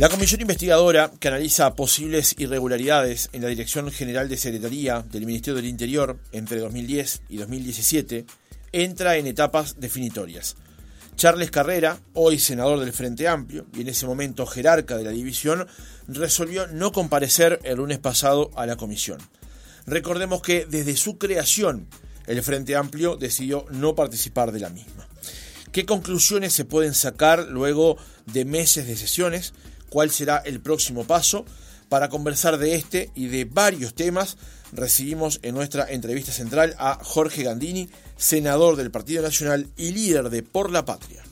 La comisión investigadora que analiza posibles irregularidades en la Dirección General de Secretaría del Ministerio del Interior entre 2010 y 2017 entra en etapas definitorias. Charles Carrera, hoy senador del Frente Amplio y en ese momento jerarca de la división, resolvió no comparecer el lunes pasado a la comisión. Recordemos que desde su creación el Frente Amplio decidió no participar de la misma. ¿Qué conclusiones se pueden sacar luego de meses de sesiones? ¿Cuál será el próximo paso? Para conversar de este y de varios temas, recibimos en nuestra entrevista central a Jorge Gandini, senador del Partido Nacional y líder de Por la Patria.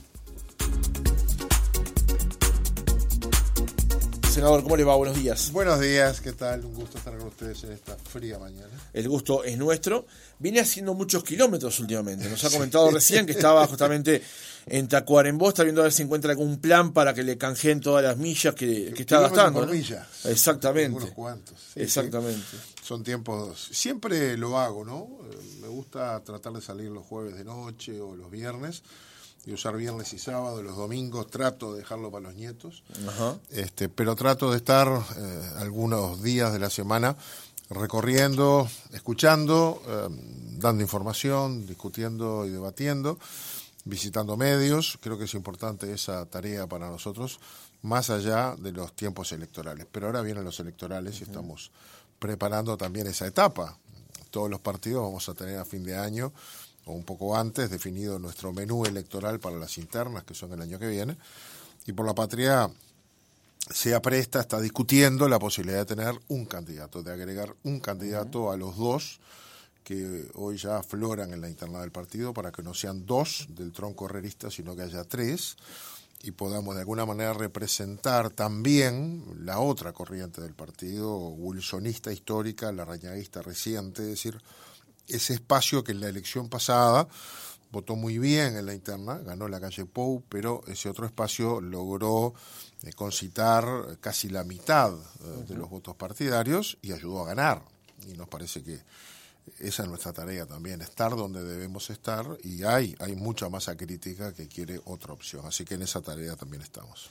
Senador, ¿cómo le va? Buenos días. Buenos días, ¿qué tal? Un gusto estar con ustedes en esta fría mañana. El gusto es nuestro. Viene haciendo muchos kilómetros últimamente. Nos ha comentado recién que estaba justamente en Tacuarembó, está viendo a ver si encuentra algún plan para que le canjeen todas las millas que, está gastando. Por millas. Exactamente. Unos cuantos. Exactamente. Son tiempos. Siempre lo hago, ¿no? Me gusta tratar de salir los jueves de noche o los viernes y usar viernes y sábado, los domingos trato de dejarlo para los nietos, este, pero trato de estar eh, algunos días de la semana recorriendo, escuchando, eh, dando información, discutiendo y debatiendo, visitando medios. Creo que es importante esa tarea para nosotros, más allá de los tiempos electorales. Pero ahora vienen los electorales y estamos preparando también esa etapa. Todos los partidos vamos a tener a fin de año o un poco antes definido nuestro menú electoral para las internas, que son el año que viene, y por la patria se apresta, está discutiendo la posibilidad de tener un candidato, de agregar un candidato a los dos que hoy ya afloran en la interna del partido para que no sean dos del tronco herrerista, sino que haya tres y podamos de alguna manera representar también la otra corriente del partido, wilsonista histórica, la rañaguista reciente, es decir, ese espacio que en la elección pasada votó muy bien en la interna, ganó la calle Pou, pero ese otro espacio logró eh, concitar casi la mitad eh, de los votos partidarios y ayudó a ganar. Y nos parece que esa es nuestra tarea también, estar donde debemos estar y hay, hay mucha masa crítica que quiere otra opción. Así que en esa tarea también estamos.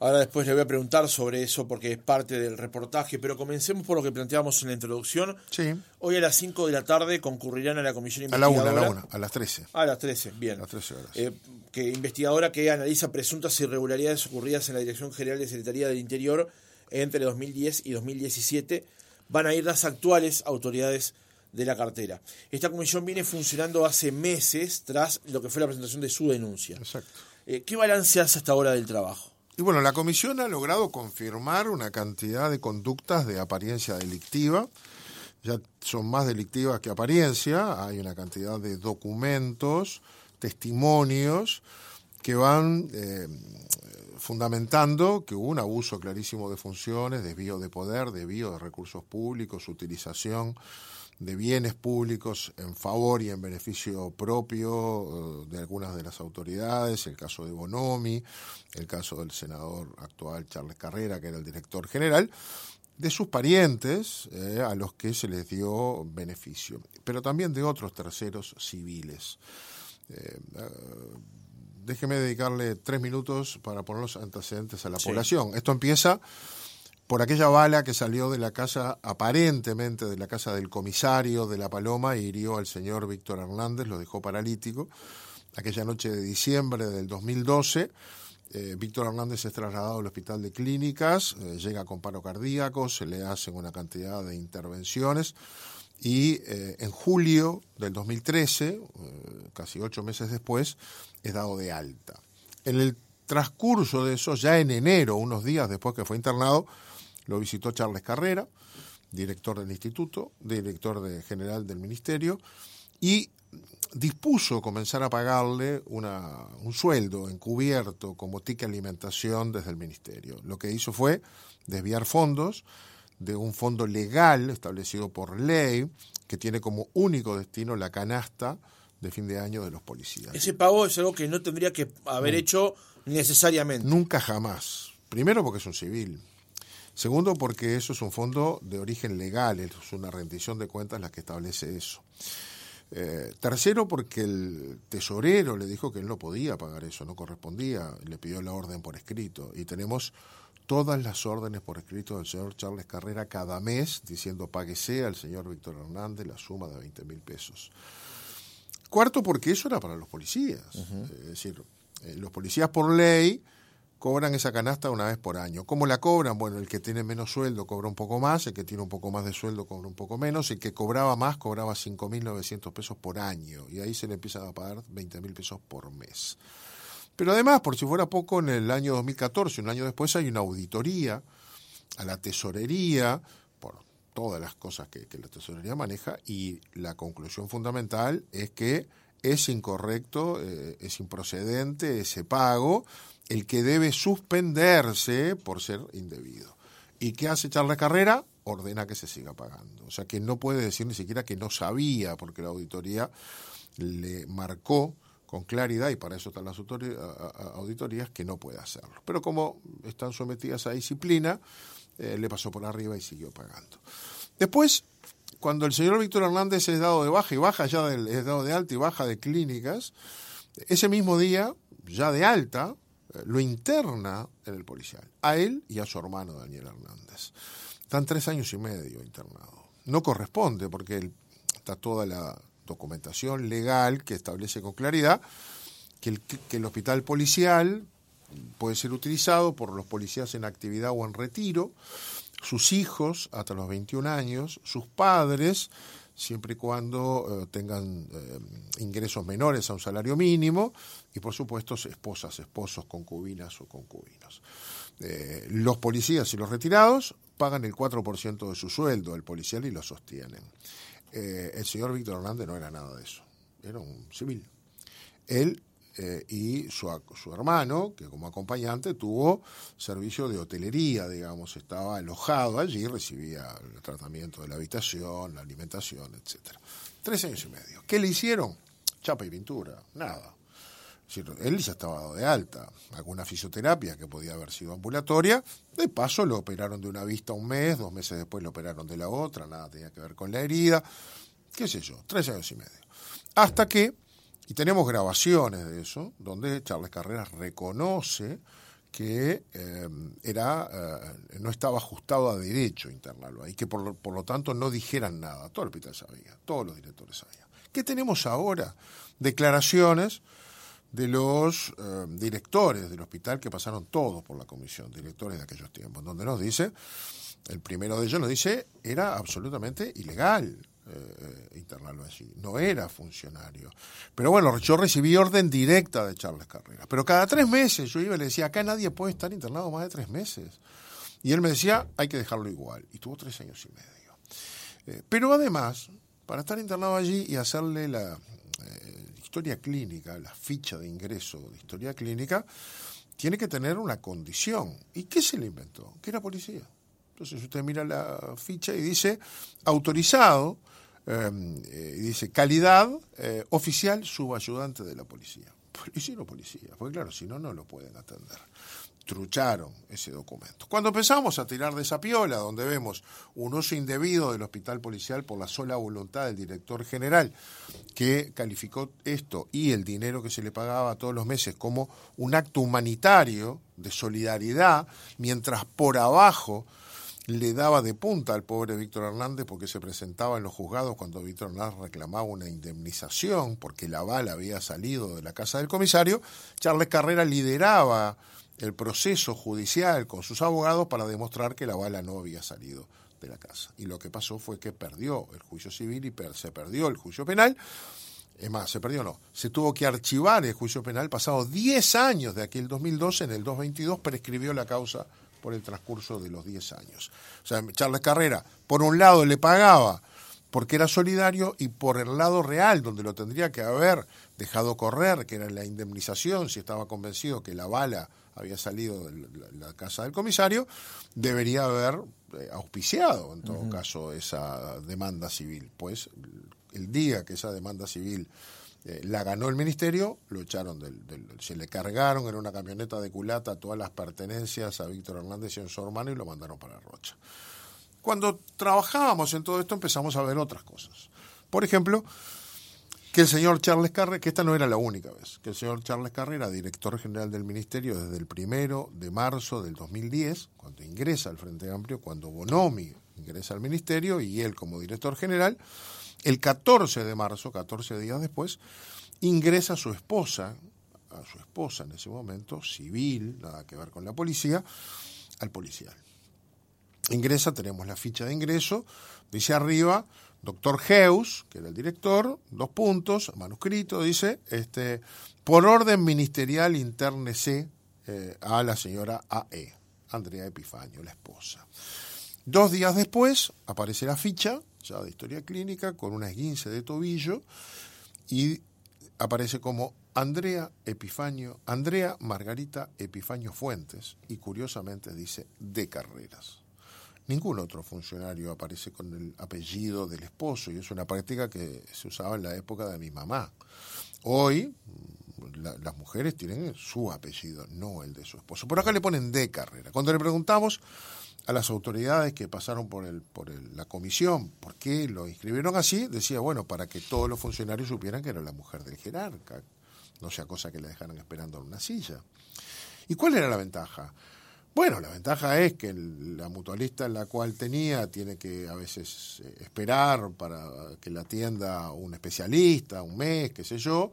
Ahora después le voy a preguntar sobre eso porque es parte del reportaje, pero comencemos por lo que planteábamos en la introducción. Sí. Hoy a las 5 de la tarde concurrirán a la comisión investigadora. A la 1, a la 1, a las 13. A las 13, bien. A las 13 horas. Eh, que investigadora que analiza presuntas irregularidades ocurridas en la Dirección General de Secretaría del Interior entre 2010 y 2017. Van a ir las actuales autoridades de la cartera. Esta comisión viene funcionando hace meses tras lo que fue la presentación de su denuncia. Exacto. Eh, ¿Qué balance hace hasta ahora del trabajo? Y bueno, la comisión ha logrado confirmar una cantidad de conductas de apariencia delictiva. Ya son más delictivas que apariencia. Hay una cantidad de documentos, testimonios que van eh, fundamentando que hubo un abuso clarísimo de funciones, desvío de poder, desvío de recursos públicos, utilización de bienes públicos en favor y en beneficio propio eh, de algunas de las autoridades, el caso de Bonomi, el caso del senador actual Charles Carrera, que era el director general, de sus parientes eh, a los que se les dio beneficio, pero también de otros terceros civiles. Eh, déjeme dedicarle tres minutos para poner los antecedentes a la población. Esto empieza por aquella bala que salió de la casa, aparentemente de la casa del comisario de La Paloma, y hirió al señor Víctor Hernández, lo dejó paralítico. Aquella noche de diciembre del 2012, eh, Víctor Hernández es trasladado al hospital de clínicas, eh, llega con paro cardíaco, se le hacen una cantidad de intervenciones y eh, en julio del 2013, casi ocho meses después, es dado de alta. En el transcurso de eso, ya en enero, unos días después que fue internado, lo visitó Charles Carrera, director del instituto, director general del ministerio, y dispuso comenzar a pagarle una, un sueldo encubierto como tique alimentación desde el ministerio. Lo que hizo fue desviar fondos de un fondo legal establecido por ley que tiene como único destino la canasta de fin de año de los policías. Ese pago es algo que no tendría que haber hecho necesariamente. Nunca jamás. Primero porque es un civil. Segundo, porque eso es un fondo de origen legal, es una rendición de cuentas la que establece eso. Eh, tercero, porque el tesorero le dijo que él no podía pagar eso, no correspondía, le pidió la orden por escrito. Y tenemos todas las órdenes por escrito del señor Charles Carrera cada mes, diciendo páguese al señor Víctor Hernández la suma de 20 mil pesos. Cuarto, porque eso era para los policías. Es decir, eh, los policías por ley cobran esa canasta una vez por año. ¿Cómo la cobran? Bueno, el que tiene menos sueldo cobra un poco más, el que tiene un poco más de sueldo cobra un poco menos, el que cobraba más cobraba 5.900 pesos por año y ahí se le empiezan a pagar 20.000 pesos por mes. Pero además, por si fuera poco, en el año 2014, un año después, hay una auditoría a la tesorería por todas las cosas que, la tesorería maneja y la conclusión fundamental es que es incorrecto, eh, es improcedente ese pago, el que debe suspenderse por ser indebido. ¿Y qué hace Charles Carrera? Ordena que se siga pagando. O sea que no puede decir ni siquiera que no sabía, porque la auditoría le marcó con claridad, y para eso están las auditorías, que no puede hacerlo. Pero como están sometidas a disciplina, eh, le pasó por arriba y siguió pagando. Después, cuando el señor Víctor Hernández es dado de baja y baja ya del, es dado de alta y baja de clínicas, ese mismo día, ya de alta, eh, lo interna en el policial, a él y a su hermano Daniel Hernández. Están tres años y medio internados. No corresponde porque está toda la documentación legal que establece con claridad que el, que el hospital policial puede ser utilizado por los policías en actividad o en retiro, sus hijos hasta los 21 años, sus padres, siempre y cuando eh, tengan eh, ingresos menores a un salario mínimo, y por supuesto esposas, esposos, concubinas o concubinos. Eh, los policías y los retirados pagan el 4% de su sueldo al policial y lo sostienen. el señor Víctor Hernández no era nada de eso, era un civil. Él eh, y su, su, hermano, que como acompañante tuvo servicio de hotelería, digamos, estaba alojado allí, recibía el tratamiento de la habitación, la alimentación, etcétera. Tres años y medio. ¿Qué le hicieron? Chapa y pintura, nada. Él ya estaba dado de alta, alguna fisioterapia que podía haber sido ambulatoria, de paso lo operaron de una vista un mes, dos meses después lo operaron de la otra, nada tenía que ver con la herida, qué sé yo, tres años y medio. Hasta que y tenemos grabaciones de eso, donde Charles Carreras reconoce que eh, era, eh, no estaba ajustado a derecho internarlo y que por, por, lo tanto no dijeran nada. Todo el hospital sabía, todos los directores sabían. ¿Qué tenemos ahora? Declaraciones de los eh, directores del hospital que pasaron todos por la comisión, directores de aquellos tiempos, donde nos dice, el primero de ellos nos dice, era absolutamente ilegal eh, internarlo allí. No era funcionario. Pero bueno, yo recibí orden directa de Charles Carrera. Pero cada tres meses yo iba y le decía, acá nadie puede estar internado más de tres meses. Y él me decía, hay que dejarlo igual. Y tuvo tres años y medio. Eh, pero además, para estar internado allí y hacerle la eh, historia clínica, la ficha de ingreso de historia clínica, tiene que tener una condición. ¿Y qué se le inventó? Que era policía. Entonces usted mira la ficha y dice autorizado eh, dice, calidad eh, oficial subayudante de la policía. O policía, porque claro, si no, no lo pueden atender. Trucharon ese documento. Cuando empezamos a tirar de esa piola, donde vemos un uso indebido del hospital policial por la sola voluntad del director general, que calificó esto y el dinero que se le pagaba todos los meses como un acto humanitario de solidaridad, mientras por abajo le daba de punta al pobre Víctor Hernández porque se presentaba en los juzgados cuando Víctor Hernández reclamaba una indemnización porque la bala había salido de la casa del comisario, Charles Carrera lideraba el proceso judicial con sus abogados para demostrar que la bala no había salido de la casa. Y lo que pasó fue que perdió el juicio civil y se perdió el juicio penal. Es más, se perdió no. Se tuvo que archivar el juicio penal pasado 10 años de aquel 2012, en el 2022 prescribió la causa por el transcurso de los 10 años. O sea, Charles Carrera, por un lado le pagaba porque era solidario y por el lado real, donde lo tendría que haber dejado correr, que era la indemnización, si estaba convencido que la bala había salido de la casa del comisario, debería haber eh, auspiciado, en todo caso, esa demanda civil. Pues el día que esa demanda civil eh, la ganó el ministerio, lo echaron del, Se le cargaron en una camioneta de culata todas las pertenencias a Víctor Hernández y a su hermano y lo mandaron para Rocha. Cuando trabajábamos en todo esto empezamos a ver otras cosas. Por ejemplo, que el señor Charles Carrera, que esta no era la única vez, que el señor Charles Carrera era director general del ministerio desde el primero de marzo del 2010, cuando ingresa al Frente Amplio, cuando Bonomi ingresa al ministerio y él como director general, el 14 de marzo, 14 días después, ingresa su esposa, a su esposa en ese momento, civil, nada que ver con la policía, al policial. Ingresa, tenemos la ficha de ingreso, dice arriba, doctor Heus, que era el director, dos puntos, manuscrito, dice, este, por orden ministerial internece eh, a la señora AE, Andrea Epifanio, la esposa. Dos días después aparece la ficha, ya de historia clínica, con una esguince de tobillo y aparece como Andrea Epifanio, Andrea Margarita Epifanio Fuentes y curiosamente dice de carreras. Ningún otro funcionario aparece con el apellido del esposo y es una práctica que se usaba en la época de mi mamá. Hoy las mujeres tienen su apellido, no el de su esposo. Por acá le ponen de carrera. Cuando le preguntamos a las autoridades que pasaron por, la comisión por qué lo inscribieron así, decía, bueno, para que todos los funcionarios supieran que era la mujer del jerarca, no sea cosa que le dejaran esperando en una silla. ¿Y cuál era la ventaja? Bueno, la ventaja es que la mutualista en la cual tenía tiene que a veces eh, esperar para que la atienda un especialista, un mes, qué sé yo.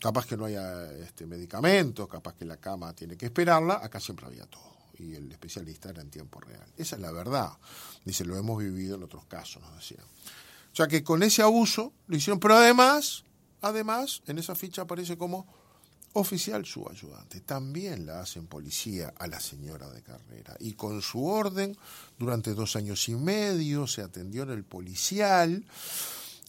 Capaz que no haya este, medicamentos, capaz que la cama tiene que esperarla. Acá siempre había todo. Y el especialista era en tiempo real. Esa es la verdad. Dice, lo hemos vivido en otros casos, nos decían. O sea que con ese abuso lo hicieron. Pero además, además, en esa ficha aparece como oficial su ayudante. También la hacen policía a la señora de carrera. Y con su orden, durante dos años y medio, se atendió en el policial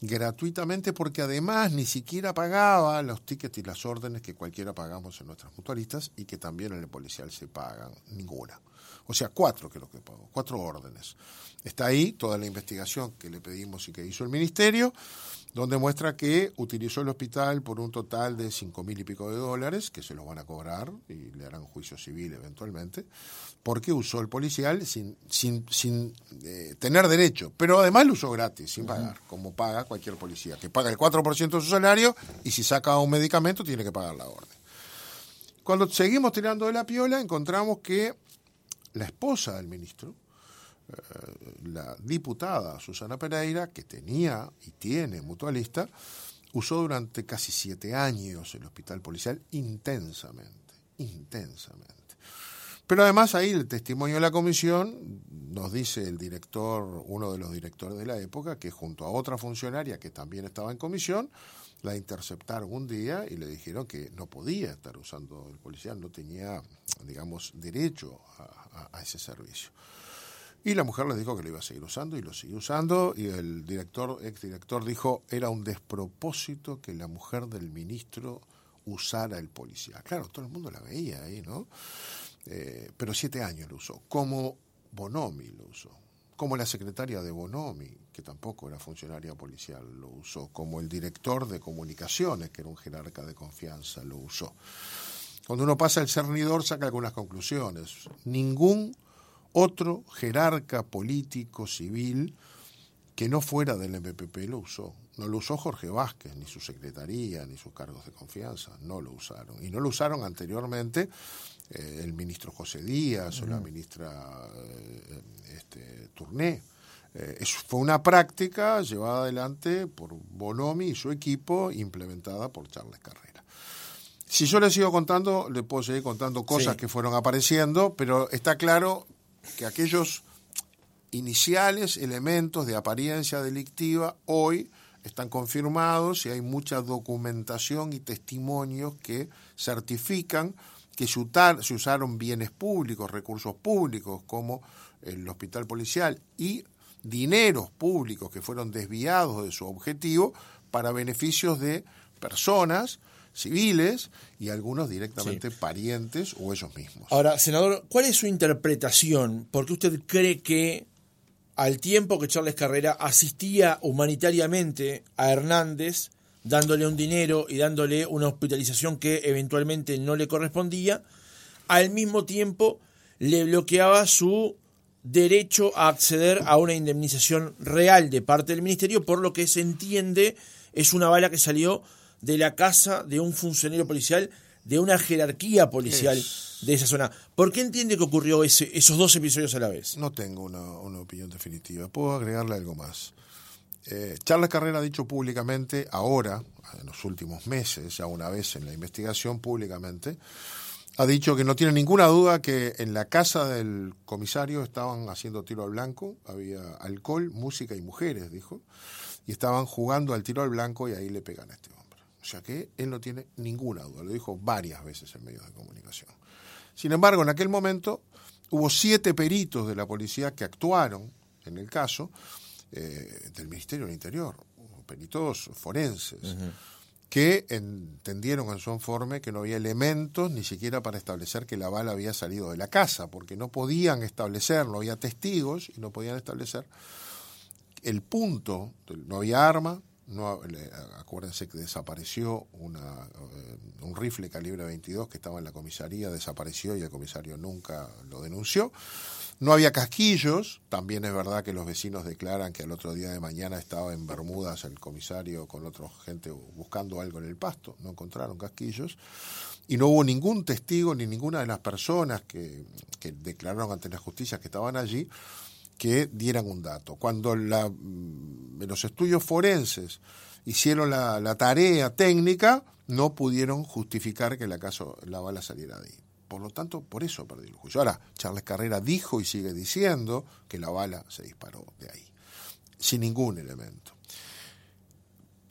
gratuitamente porque además ni siquiera pagaba los tickets y las órdenes que cualquiera pagamos en nuestras mutualistas y que también en el policial se pagan, ninguna. O sea, cuatro que lo que pagó, cuatro órdenes. Está ahí toda la investigación que le pedimos y que hizo el ministerio donde muestra que utilizó el hospital por un total de cinco mil y pico de dólares, que se los van a cobrar y le harán juicio civil eventualmente, porque usó el policial sin, sin, sin eh, tener derecho, pero además lo usó gratis, sin pagar, como paga cualquier policía, que paga el 4% de su salario y si saca un medicamento tiene que pagar la orden. Cuando seguimos tirando de la piola, encontramos que la esposa del ministro, eh, la diputada Susana Pereira, que tenía y tiene mutualista, usó durante casi siete años el hospital policial intensamente, intensamente. Pero además ahí el testimonio de la comisión nos dice el director, uno de los directores de la época, que junto a otra funcionaria que también estaba en comisión, la interceptaron un día y le dijeron que no podía estar usando el policial, no tenía, digamos, derecho a ese servicio. Y la mujer le dijo que lo iba a seguir usando y lo siguió usando. Y el director, exdirector, dijo era un despropósito que la mujer del ministro usara el policía. Claro, todo el mundo la veía ahí, ¿no? Eh, pero siete años lo usó. Como Bonomi lo usó. Como la secretaria de Bonomi, que tampoco era funcionaria policial, lo usó. Como el director de comunicaciones, que era un jerarca de confianza, lo usó. Cuando uno pasa el cernidor, saca algunas conclusiones. Ningún otro jerarca político civil que no fuera del MPP lo usó. No lo usó Jorge Vázquez, ni su secretaría, ni sus cargos de confianza, no lo usaron. Y no lo usaron anteriormente eh, el ministro José Díaz o la ministra eh, este, Tourné. Eh, fue una práctica llevada adelante por Bonomi y su equipo, implementada por Charles Carrera. Si yo le sigo contando, le puedo seguir contando cosas que fueron apareciendo, pero está claro que aquellos iniciales elementos de apariencia delictiva hoy están confirmados y hay mucha documentación y testimonios que certifican que se, usaron bienes públicos, recursos públicos como el hospital policial y dineros públicos que fueron desviados de su objetivo para beneficios de personas civiles y algunos directamente parientes o ellos mismos. Ahora, senador, ¿cuál es su interpretación? ¿Por qué usted cree que al tiempo que Charles Carrera asistía humanitariamente a Hernández, dándole un dinero y dándole una hospitalización que eventualmente no le correspondía, al mismo tiempo le bloqueaba su derecho a acceder a una indemnización real de parte del ministerio, por lo que se entiende es una bala que salió de la casa de un funcionario policial, de una jerarquía policial de esa zona. ¿Por qué entiende que ocurrió ese, esos dos episodios a la vez? No tengo una, opinión definitiva. Puedo agregarle algo más. Eh, Charles Carrera ha dicho públicamente, ahora, en los últimos meses, ya una vez en la investigación públicamente, ha dicho que no tiene ninguna duda que en la casa del comisario estaban haciendo tiro al blanco, había alcohol, música y mujeres, dijo, y estaban jugando al tiro al blanco y ahí le pegan a este hombre. O sea que él no tiene ninguna duda, lo dijo varias veces en medios de comunicación. Sin embargo, en aquel momento hubo siete peritos de la policía que actuaron en el caso eh, del Ministerio del Interior, peritos forenses que entendieron en su informe que no había elementos ni siquiera para establecer que la bala había salido de la casa, porque no podían establecerlo, había testigos y no podían establecer el punto, no había arma, no, acuérdense que desapareció una, eh, un rifle calibre 22 que estaba en la comisaría, desapareció y el comisario nunca lo denunció. No había casquillos, también es verdad que los vecinos declaran que al otro día de mañana estaba en Bermudas el comisario con otra gente buscando algo en el pasto, no encontraron casquillos, y no hubo ningún testigo ni ninguna de las personas que, declararon ante la justicia que estaban allí que dieran un dato. Cuando mm, los estudios forenses hicieron la, la tarea técnica, no pudieron justificar que la, caso, la bala saliera de ahí. Por lo tanto, por eso perdió el juicio. Ahora, Charles Carrera dijo y sigue diciendo que la bala se disparó de ahí, sin ningún elemento.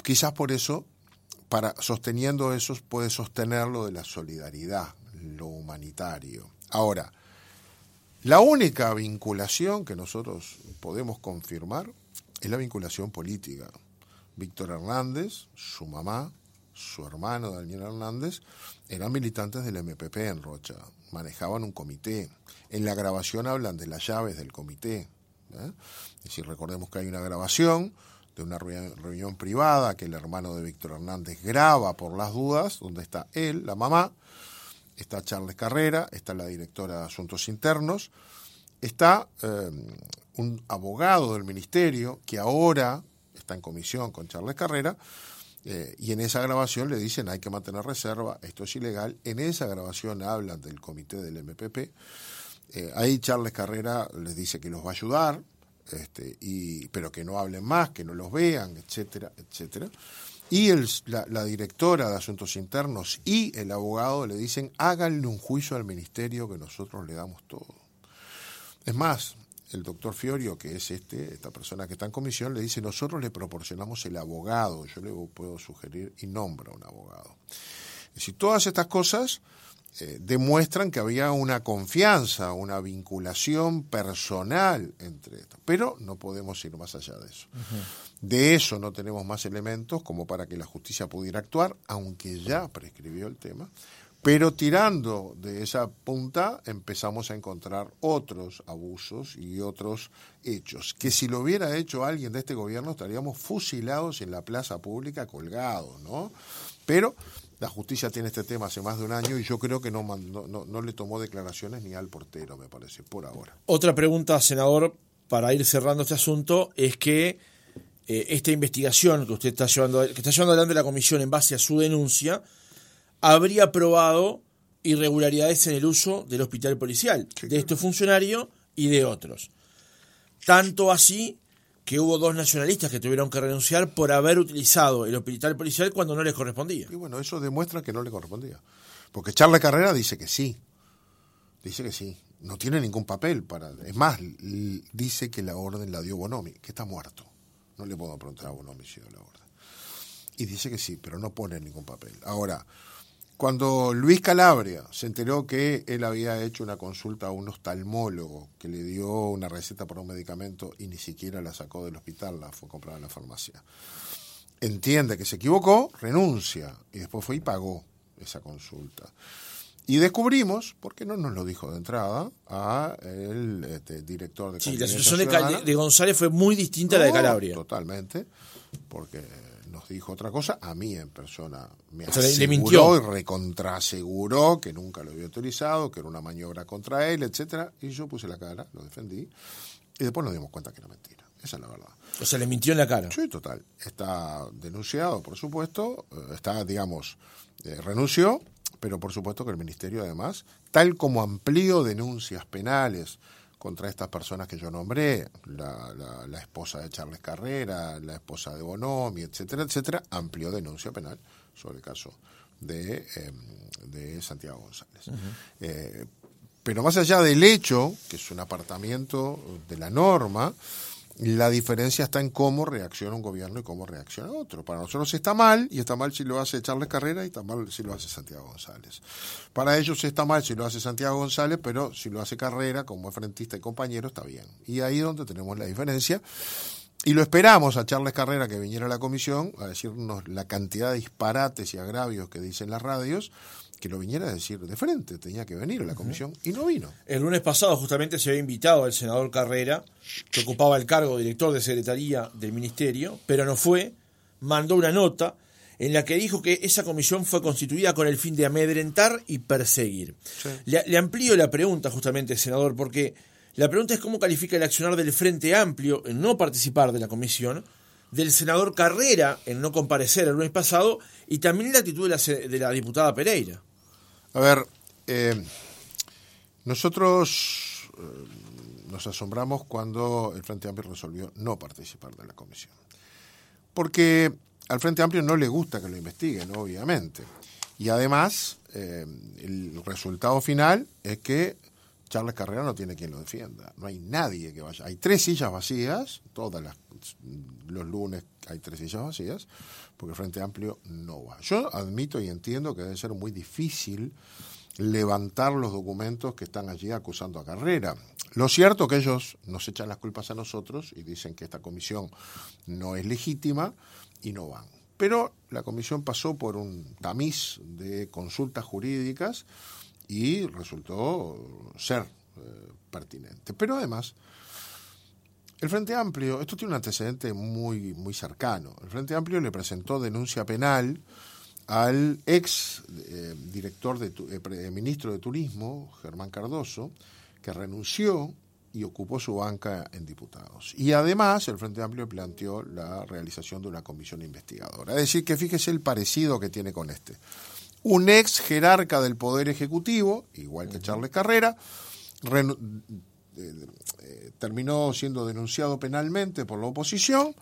Quizás por eso, para sosteniendo eso, puede sostener lo de la solidaridad, lo humanitario. Ahora, la única vinculación que nosotros podemos confirmar es la vinculación política. Víctor Hernández, su mamá, su hermano Daniel Hernández, eran militantes del MPP en Rocha, manejaban un comité. En la grabación hablan de las llaves del comité. ¿eh? si recordemos que hay una grabación de una reunión privada que el hermano de Víctor Hernández graba por las dudas, donde está él, la mamá, está Charles Carrera, está la directora de Asuntos Internos, está eh, un abogado del ministerio que ahora está en comisión con Charles Carrera, eh, y en esa grabación le dicen hay que mantener reserva, esto es ilegal. En esa grabación hablan del comité del MPP. Eh, ahí Charles Carrera les dice que los va a ayudar, este, pero que no hablen más, que no los vean, etcétera, etcétera. Y la, directora de Asuntos Internos y el abogado le dicen háganle un juicio al ministerio que nosotros le damos todo. Es más, el doctor Fiorio, que es este, esta persona que está en comisión, le dice, nosotros le proporcionamos el abogado, yo le puedo sugerir y nombra un abogado. Es decir, todas estas cosas eh, demuestran que había una confianza, una vinculación personal entre esto, pero no podemos ir más allá de eso. De eso no tenemos más elementos como para que la justicia pudiera actuar, aunque ya prescribió el tema. Pero tirando de esa punta empezamos a encontrar otros abusos y otros hechos, que si lo hubiera hecho alguien de este gobierno estaríamos fusilados en la plaza pública colgados, ¿no? Pero la justicia tiene este tema hace más de un año y yo creo que no, no, no, le tomó declaraciones ni al portero, me parece, por ahora. Otra pregunta, senador, para ir cerrando este asunto, es que eh, esta investigación que usted está llevando, que está llevando adelante la comisión en base a su denuncia, habría probado irregularidades en el uso del hospital policial, de este funcionario y de otros. Tanto así que hubo dos nacionalistas que tuvieron que renunciar por haber utilizado el hospital policial cuando no les correspondía. Y bueno, eso demuestra que no le correspondía. Porque Charles Carrera dice que sí. Dice que sí. No tiene ningún papel para. Es más, dice que la orden la dio Bonomi, que está muerto. No le puedo preguntar a Bonomi si dio la orden. Y dice que sí, pero no pone ningún papel. Ahora, cuando Luis Calabria se enteró que él había hecho una consulta a un oftalmólogo que le dio una receta para un medicamento y ni siquiera la sacó del hospital, la fue a comprar en la farmacia, entiende que se equivocó, renuncia y después fue y pagó esa consulta. Y descubrimos, porque no nos lo dijo de entrada, a el este, director de Sí, la situación de, González fue muy distinta a la de Calabria. Totalmente, porque dijo otra cosa, a mí en persona me aseguró y recontraseguró que nunca lo había autorizado, que era una maniobra contra él, etcétera, y yo puse la cara, lo defendí, y después nos dimos cuenta que era mentira. Esa es la verdad. O sea, le mintió en la cara. Sí, total. Está denunciado, por supuesto. eh, Está, digamos, eh, renunció, pero por supuesto que el Ministerio, además, tal como amplió denuncias penales contra estas personas que yo nombré, la, la- la esposa de Charles Carrera, la esposa de Bonomi, etcétera, etcétera, amplió denuncia penal sobre el caso de, eh, de Santiago González. Eh, pero más allá del hecho, que es un apartamiento de la norma, la diferencia está en cómo reacciona un gobierno y cómo reacciona otro. Para nosotros está mal, y está mal si lo hace Charles Carrera y está mal si lo hace Santiago González. Para ellos está mal si lo hace Santiago González, pero si lo hace Carrera, como es frentista y compañero, está bien. Y ahí es donde tenemos la diferencia. Y lo esperamos a Charles Carrera que viniera a la comisión a decirnos la cantidad de disparates y agravios que dicen las radios, que lo viniera a decir de frente, tenía que venir a la comisión y no vino. El lunes pasado justamente se había invitado al senador Carrera, que ocupaba el cargo de director de secretaría del ministerio, pero no fue, mandó una nota en la que dijo que esa comisión fue constituida con el fin de amedrentar y perseguir. Le, le amplío la pregunta justamente, senador, porque la pregunta es cómo califica el accionar del Frente Amplio en no participar de la comisión, del senador Carrera en no comparecer el lunes pasado y también la actitud de la, de la diputada Pereira. A ver, eh, nosotros eh, nos asombramos cuando el Frente Amplio resolvió no participar de la comisión. Porque al Frente Amplio no le gusta que lo investiguen, obviamente. Y además, eh, el resultado final es que Charles Carrera no tiene quien lo defienda. No hay nadie que vaya. Hay tres sillas vacías, todas las los lunes hay tres sillas vacías, porque el Frente Amplio no va. Yo admito y entiendo que debe ser muy difícil levantar los documentos que están allí acusando a Carrera. Lo cierto que ellos nos echan las culpas a nosotros y dicen que esta comisión no es legítima y no van. Pero la comisión pasó por un tamiz de consultas jurídicas y resultó ser eh, pertinente. Pero además, el Frente Amplio, esto tiene un antecedente muy, muy cercano. El Frente Amplio le presentó denuncia penal al ex eh, director de eh, ministro de Turismo, Germán Cardoso, que renunció y ocupó su banca en diputados. Y además el Frente Amplio planteó la realización de una comisión investigadora. Es decir, que fíjese el parecido que tiene con este. Un ex jerarca del Poder Ejecutivo, igual que Charles Carrera, eh, eh, terminó siendo denunciado penalmente por la oposición,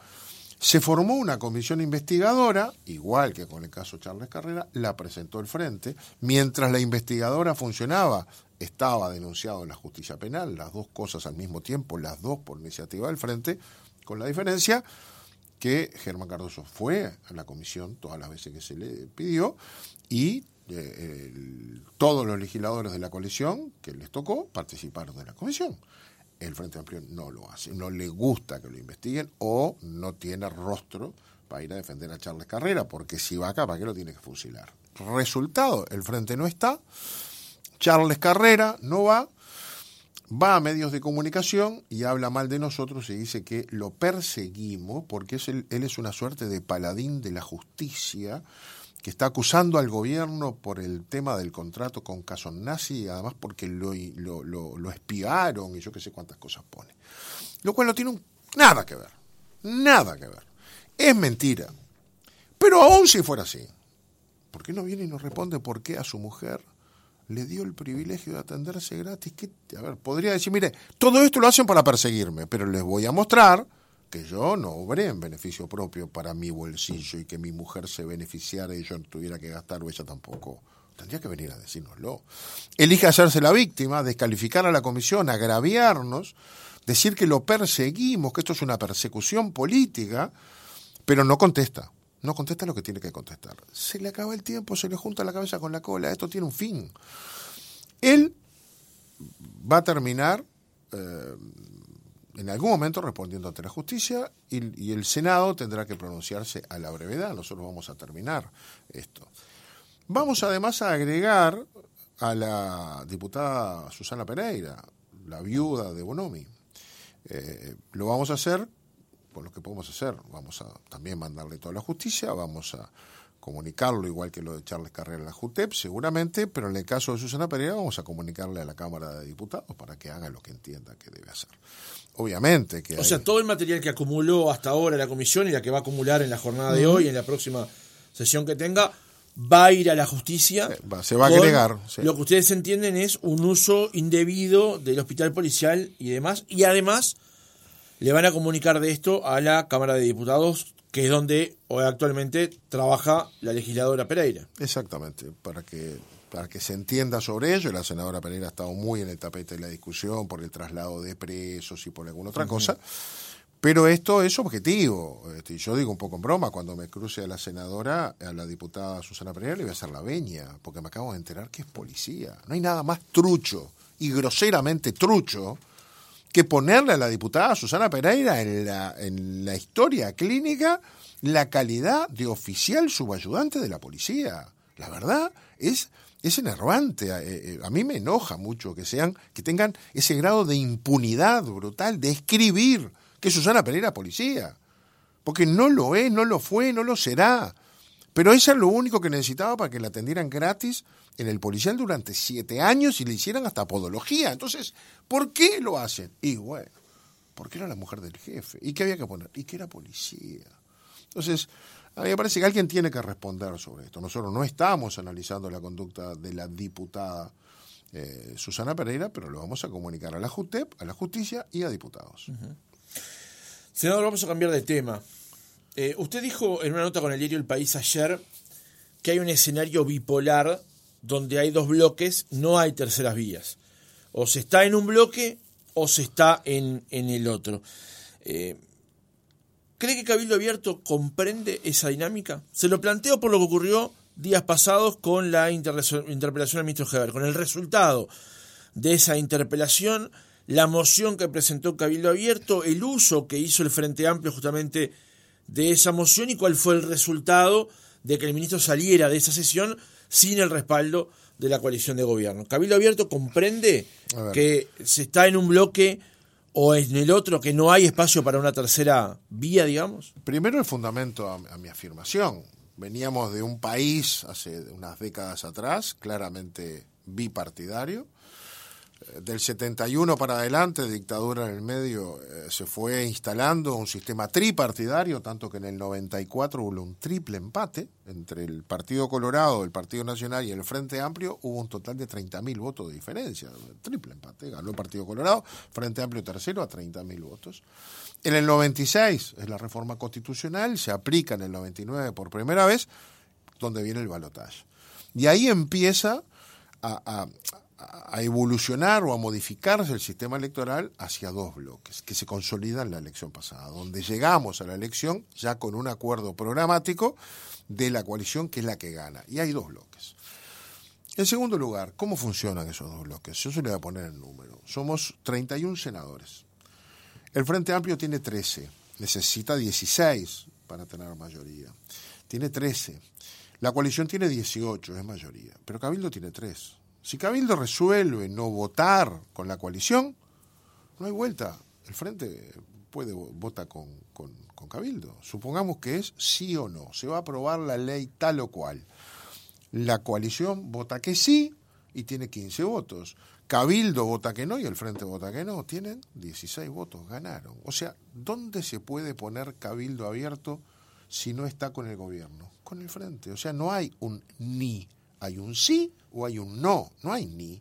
se formó una comisión investigadora, igual que con el caso Charles Carrera, la presentó el frente. Mientras la investigadora funcionaba, estaba denunciado en la justicia penal, las dos cosas al mismo tiempo, las dos por iniciativa del frente, con la diferencia que Germán Cardoso fue a la comisión todas las veces que se le pidió y eh, todos los legisladores de la coalición que les tocó participaron de la comisión. El Frente Amplio no lo hace, no le gusta que lo investiguen o no tiene rostro para ir a defender a Charles Carrera, porque si va acá, ¿para qué lo tiene que fusilar? Resultado, el Frente no está, Charles Carrera no va, va a medios de comunicación y habla mal de nosotros y dice que lo perseguimos porque es el- él es una suerte de paladín de la justicia que está acusando al gobierno por el tema del contrato con Nazi y además porque lo espiaron y yo qué sé cuántas cosas pone. Lo cual no tiene un- nada que ver, nada que ver. Es mentira. Pero aún si fuera así, ¿por qué no viene y nos responde por qué a su mujer le dio el privilegio de atenderse gratis? ¿Qué- a ver, podría decir, mire, todo esto lo hacen para perseguirme, pero les voy a mostrar que yo no obré en beneficio propio para mi bolsillo y que mi mujer se beneficiara y yo no tuviera que gastar o ella tampoco. Tendría que venir a decírnoslo. Elige hacerse la víctima, descalificar a la comisión, agraviarnos, decir que lo perseguimos, que esto es una persecución política, pero no contesta. No contesta lo que tiene que contestar. Se le acaba el tiempo, se le junta la cabeza con la cola. Esto tiene un fin. Él va a terminar eh, en algún momento respondiendo ante la justicia y, el Senado tendrá que pronunciarse a la brevedad. Nosotros vamos a terminar esto. Vamos además a agregar a la diputada Susana Pereira, la viuda de Bonomi. Eh, lo vamos a hacer lo que podemos hacer. Vamos a también mandarle toda la justicia, vamos a comunicarlo, igual que lo de Charles Carrera en la JUTEP, seguramente, pero en el caso de Susana Pereira vamos a comunicarle a la Cámara de Diputados para que haga lo que entienda que debe hacer. Obviamente que... O sea, todo el material que acumuló hasta ahora la comisión y la que va a acumular en la jornada de hoy, en la próxima sesión que tenga, va a ir a la justicia. se va a agregar. Lo que ustedes entienden es un uso indebido del hospital policial y demás, y además le van a comunicar de esto a la Cámara de Diputados que es donde hoy actualmente trabaja la legisladora Pereira. Exactamente, para que para que se entienda sobre ello, la senadora Pereira ha estado muy en el tapete de la discusión por el traslado de presos y por alguna otra cosa, pero esto es objetivo. Este, yo digo un poco en broma, cuando me cruce a la senadora, a la diputada Susana Pereira, le voy a hacer la veña, porque me acabo de enterar que es policía. No hay nada más trucho y groseramente trucho que ponerle a la diputada Susana Pereira en la, en la historia clínica la calidad de oficial subayudante de la policía. La verdad es, es enervante. Eh, eh, a mí me enoja mucho que sean, que tengan ese grado de impunidad brutal de escribir que Susana Pereira policía. Porque no lo es, no lo fue, no lo será. Pero eso es lo único que necesitaba para que la atendieran gratis en el policial durante siete años y le hicieran hasta podología. Entonces, ¿por qué lo hacen? Y bueno, porque era la mujer del jefe. ¿Y qué había que poner? Y que era policía. Entonces, a mí me parece que alguien tiene que responder sobre esto. Nosotros no estamos analizando la conducta de la diputada eh, Susana Pereira, pero lo vamos a comunicar a la JUTEP, a la justicia y a diputados. Senador, vamos a cambiar de tema. Eh, usted dijo en una nota con el diario El País ayer que hay un escenario bipolar donde hay dos bloques, no hay terceras vías. O se está en un bloque o se está en, el otro. Eh, ¿Cree que Cabildo Abierto comprende esa dinámica? Se lo planteo por lo que ocurrió días pasados con la interpelación al ministro Heber. Con el resultado de esa interpelación, la moción que presentó Cabildo Abierto, el uso que hizo el Frente Amplio justamente de esa moción y cuál fue el resultado de que el ministro saliera de esa sesión sin el respaldo de la coalición de gobierno. Cabildo Abierto comprende que se está en un bloque o en el otro que no hay espacio para una tercera vía, digamos. Primero el fundamento a, mi afirmación. Veníamos de un país hace unas décadas atrás, claramente bipartidario, del 71 para adelante, dictadura en el medio, eh, se fue instalando un sistema tripartidario, tanto que en el 94 hubo un triple empate entre el Partido Colorado, el Partido Nacional y el Frente Amplio, hubo un total de 30.000 votos de diferencia, triple empate, ganó el Partido Colorado, Frente Amplio tercero a 30.000 votos. En el 96 es la reforma constitucional, se aplica en el 99 por primera vez, donde viene el balotaje. Y ahí empieza a evolucionar o a modificarse el sistema electoral hacia dos bloques que se consolidan la elección pasada, donde llegamos a la elección ya con un acuerdo programático de la coalición que es la que gana. Y hay dos bloques. En segundo lugar, ¿cómo funcionan esos dos bloques? Yo se le voy a poner el número. Somos 31 senadores. El Frente Amplio tiene 13, necesita 16 para tener mayoría. Tiene 13. La coalición tiene 18, es mayoría, pero Cabildo tiene 3. Si Cabildo resuelve no votar con la coalición, no hay vuelta. El Frente puede votar con, con, Cabildo. Supongamos que es sí o no. Se va a aprobar la ley tal o cual. La coalición vota que sí y tiene 15 votos. Cabildo vota que no y el Frente vota que no. Tienen 16 votos, ganaron. O sea, ¿dónde se puede poner Cabildo abierto si no está con el gobierno? Con el Frente. O sea, no hay un ni. Hay un sí o hay un no, no hay ni.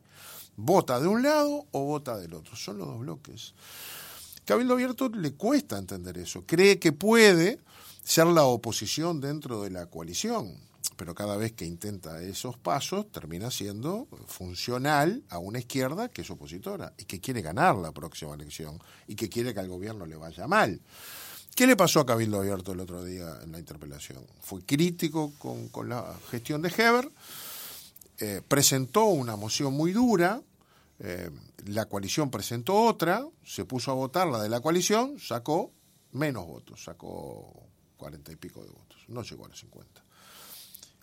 Vota de un lado o vota del otro, son los dos bloques. Cabildo Abierto le cuesta entender eso, cree que puede ser la oposición dentro de la coalición, pero cada vez que intenta esos pasos termina siendo funcional a una izquierda que es opositora y que quiere ganar la próxima elección y que quiere que al gobierno le vaya mal. ¿Qué le pasó a Cabildo Abierto el otro día en la interpelación? Fue crítico con, con la gestión de Heber, eh, presentó una moción muy dura, eh, la coalición presentó otra, se puso a votar la de la coalición, sacó menos votos, sacó cuarenta y pico de votos, no llegó a los 50.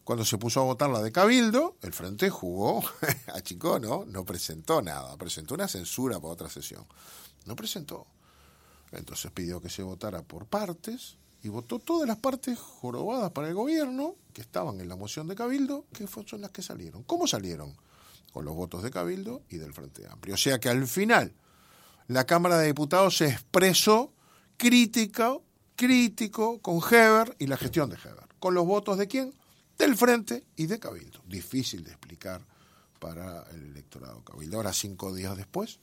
Cuando se puso a votar la de Cabildo, el Frente jugó, achicó, ¿no? No presentó nada, presentó una censura para otra sesión. No presentó. Entonces pidió que se votara por partes y votó todas las partes jorobadas para el gobierno que estaban en la moción de Cabildo, que son las que salieron. ¿Cómo salieron? Con los votos de Cabildo y del Frente Amplio. O sea que al final la Cámara de Diputados se expresó crítica, crítico con Heber y la gestión de Heber. ¿Con los votos de quién? Del Frente y de Cabildo. Difícil de explicar para el electorado Cabildo. Ahora, cinco días después,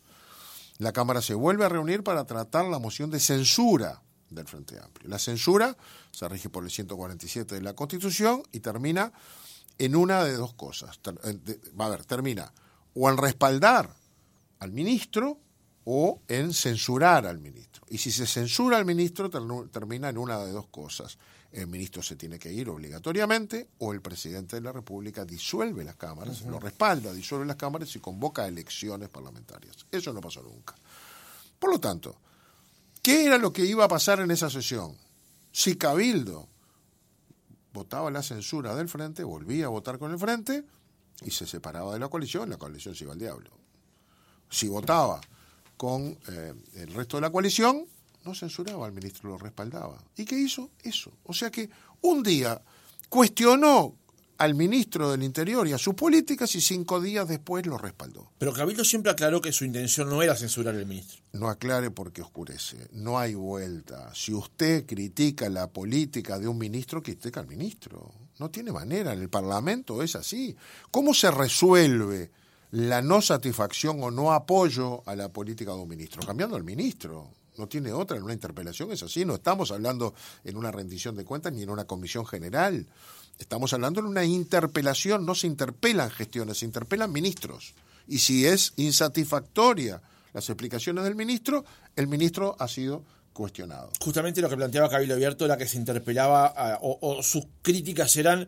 la Cámara se vuelve a reunir para tratar la moción de censura del Frente Amplio. La censura se rige por el 147 de la Constitución y termina en una de dos cosas. Va a ver, termina o en respaldar al ministro o en censurar al ministro. Y si se censura al ministro, termina en una de dos cosas. El ministro se tiene que ir obligatoriamente o el presidente de la República disuelve las cámaras, lo respalda, disuelve las cámaras y convoca elecciones parlamentarias. Eso no pasó nunca. Por lo tanto, ¿qué era lo que iba a pasar en esa sesión? Si Cabildo votaba la censura del frente, volvía a votar con el frente y se separaba de la coalición, la coalición se iba al diablo. Si votaba con eh, el resto de la coalición, no censuraba al ministro, lo respaldaba. ¿Y qué hizo? Eso. O sea que un día cuestionó al ministro del Interior y a sus políticas y cinco días después lo respaldó. Pero Cabildo siempre aclaró que su intención no era censurar al ministro. No aclare porque oscurece. No hay vuelta. Si usted critica la política de un ministro, critica al ministro. No tiene manera. En el Parlamento es así. ¿Cómo se resuelve la no satisfacción o no apoyo a la política de un ministro, cambiando al ministro. No tiene otra, en una interpelación es así, no estamos hablando en una rendición de cuentas ni en una comisión general. Estamos hablando en una interpelación, no se interpelan gestiones, se interpelan ministros. Y si es insatisfactoria las explicaciones del ministro, el ministro ha sido cuestionado. Justamente lo que planteaba Cabildo Abierto era que se interpelaba o, o sus críticas eran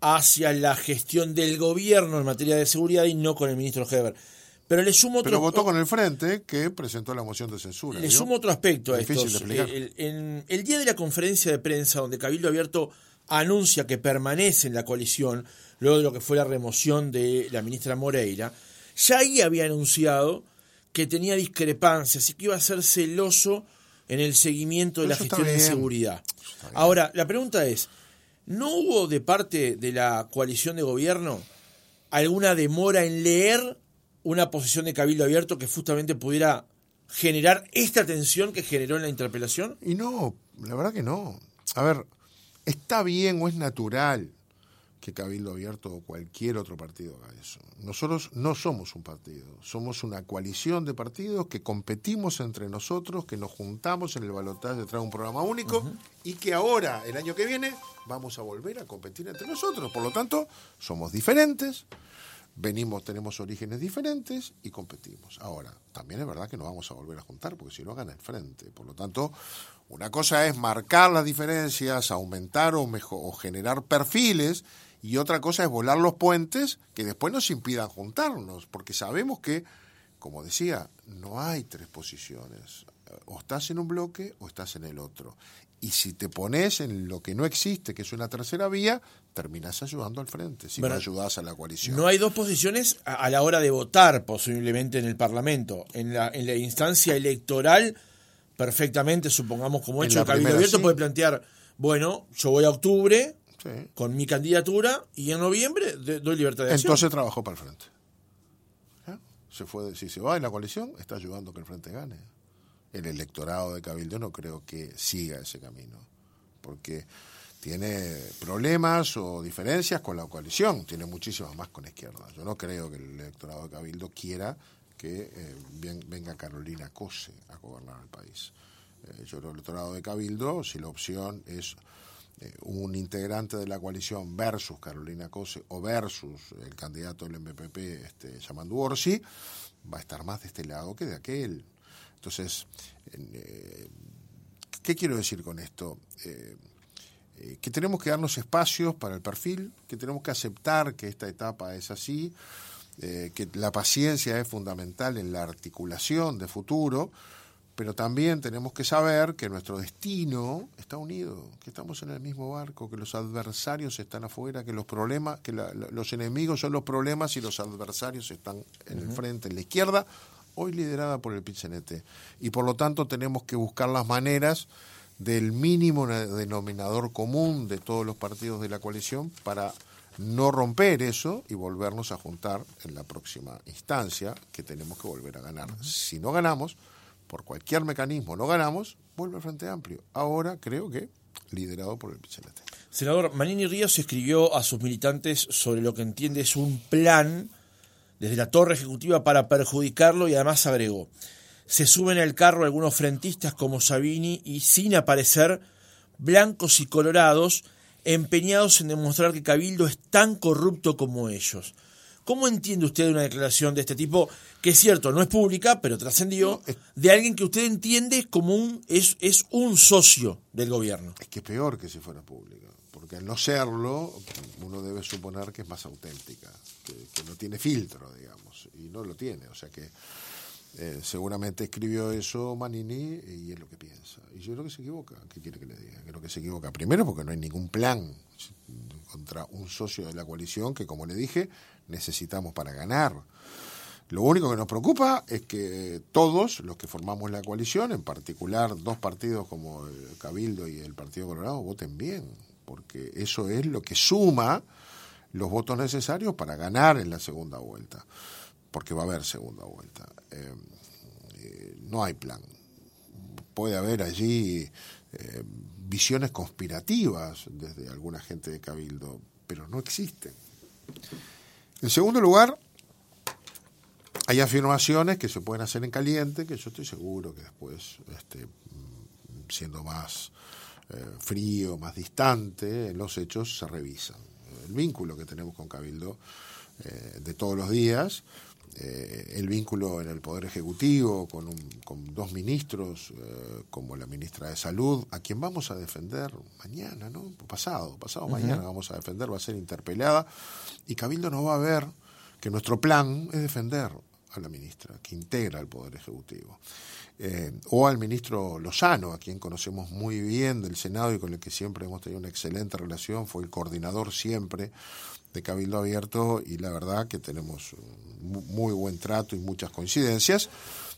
hacia la gestión del gobierno en materia de seguridad y no con el ministro Heber. Pero le sumo otro, Pero votó con el frente que presentó la moción de censura. Le sumo otro aspecto a esto. El, en el día de la conferencia de prensa donde Cabildo Abierto anuncia que permanece en la coalición, luego de lo que fue la remoción de la ministra Moreira, ya ahí había anunciado que tenía discrepancias y que iba a ser celoso en el seguimiento de la gestión de seguridad. Ahora, la pregunta es, ¿No hubo de parte de la coalición de gobierno alguna demora en leer una posición de cabildo abierto que justamente pudiera generar esta tensión que generó en la interpelación? Y no, la verdad que no. A ver, está bien o es natural que Cabildo Abierto o cualquier otro partido haga eso. Nosotros no somos un partido, somos una coalición de partidos que competimos entre nosotros, que nos juntamos en el balotaje detrás de un programa único y que ahora, el año que viene, vamos a volver a competir entre nosotros. Por lo tanto, somos diferentes, venimos, tenemos orígenes diferentes y competimos. Ahora, también es verdad que nos vamos a volver a juntar porque si no gana el frente. Por lo tanto, una cosa es marcar las diferencias, aumentar o, mejor, o generar perfiles y otra cosa es volar los puentes que después nos impidan juntarnos, porque sabemos que, como decía, no hay tres posiciones. O estás en un bloque o estás en el otro. Y si te pones en lo que no existe, que es una tercera vía, terminas ayudando al frente, si no ayudas a la coalición. No hay dos posiciones a, la hora de votar, posiblemente en el Parlamento. En la, en la instancia electoral, perfectamente, supongamos como hecho, el Cabildo Abierto puede plantear, bueno, yo voy a octubre, con mi candidatura y en noviembre doy libertad de acción. Entonces trabajó para el frente. Se fue, si se va en la coalición, está ayudando a que el frente gane. El electorado de Cabildo no creo que siga ese camino, porque tiene problemas o diferencias con la coalición, tiene muchísimas más con la izquierda. Yo no creo que el electorado de Cabildo quiera que eh, venga Carolina Cose a gobernar el país. Eh, yo creo que el electorado de Cabildo, si la opción es eh, un integrante de la coalición versus Carolina Cose o versus el candidato del MPP, este, Yamandu Orsi, va a estar más de este lado que de aquel. Entonces, ¿qué quiero decir con esto? Que tenemos que darnos espacios para el perfil, que tenemos que aceptar que esta etapa es así, que la paciencia es fundamental en la articulación de futuro, pero también tenemos que saber que nuestro destino está unido, que estamos en el mismo barco, que los adversarios están afuera, que los problemas, que los enemigos son los problemas y los adversarios están en el frente, en la izquierda, hoy liderada por el Pichenete. Y por lo tanto tenemos que buscar las maneras del mínimo denominador común de todos los partidos de la coalición para no romper eso y volvernos a juntar en la próxima instancia que tenemos que volver a ganar. Si no ganamos, por cualquier mecanismo no ganamos, vuelve al Frente Amplio. Ahora creo que liderado por el PCNT. Senador, Manini Ríos escribió a sus militantes sobre lo que entiende es un plan desde la torre ejecutiva para perjudicarlo y además agregó, se suben al carro algunos frentistas como Sabini y sin aparecer, blancos y colorados, empeñados en demostrar que Cabildo es tan corrupto como ellos. ¿Cómo entiende usted una declaración de este tipo, que es cierto, no es pública, pero trascendió, de alguien que usted entiende como un, es, es un socio del gobierno? Es que peor que si fuera pública, porque al no serlo, uno debe suponer que es más auténtica, que, que no tiene filtro, digamos, y no lo tiene, o sea que eh, seguramente escribió eso Manini y es lo que piensa. Y yo creo que se equivoca. ¿Qué quiere que le diga? Creo que se equivoca. Primero porque no hay ningún plan contra un socio de la coalición que, como le dije, necesitamos para ganar. Lo único que nos preocupa es que todos los que formamos la coalición, en particular dos partidos como el Cabildo y el Partido Colorado, voten bien, porque eso es lo que suma los votos necesarios para ganar en la segunda vuelta porque va a haber segunda vuelta. Eh, eh, no hay plan. Puede haber allí eh, visiones conspirativas desde alguna gente de Cabildo, pero no existen. En segundo lugar, hay afirmaciones que se pueden hacer en caliente, que yo estoy seguro que después, este, siendo más frío, más distante, los hechos se revisan. El vínculo que tenemos con Cabildo de todos los días eh, el vínculo en el Poder Ejecutivo con, con dos ministros, eh, como la ministra de Salud, a quien vamos a defender mañana, ¿no? Pasado, pasado mañana vamos a defender, va a ser interpelada, y Cabildo no va a ver que nuestro plan es defender a la ministra, que integra el Poder Ejecutivo. Eh, o al ministro Lozano, a quien conocemos muy bien del Senado y con el que siempre hemos tenido una excelente relación, fue el coordinador siempre de Cabildo Abierto y la verdad que tenemos muy buen trato y muchas coincidencias,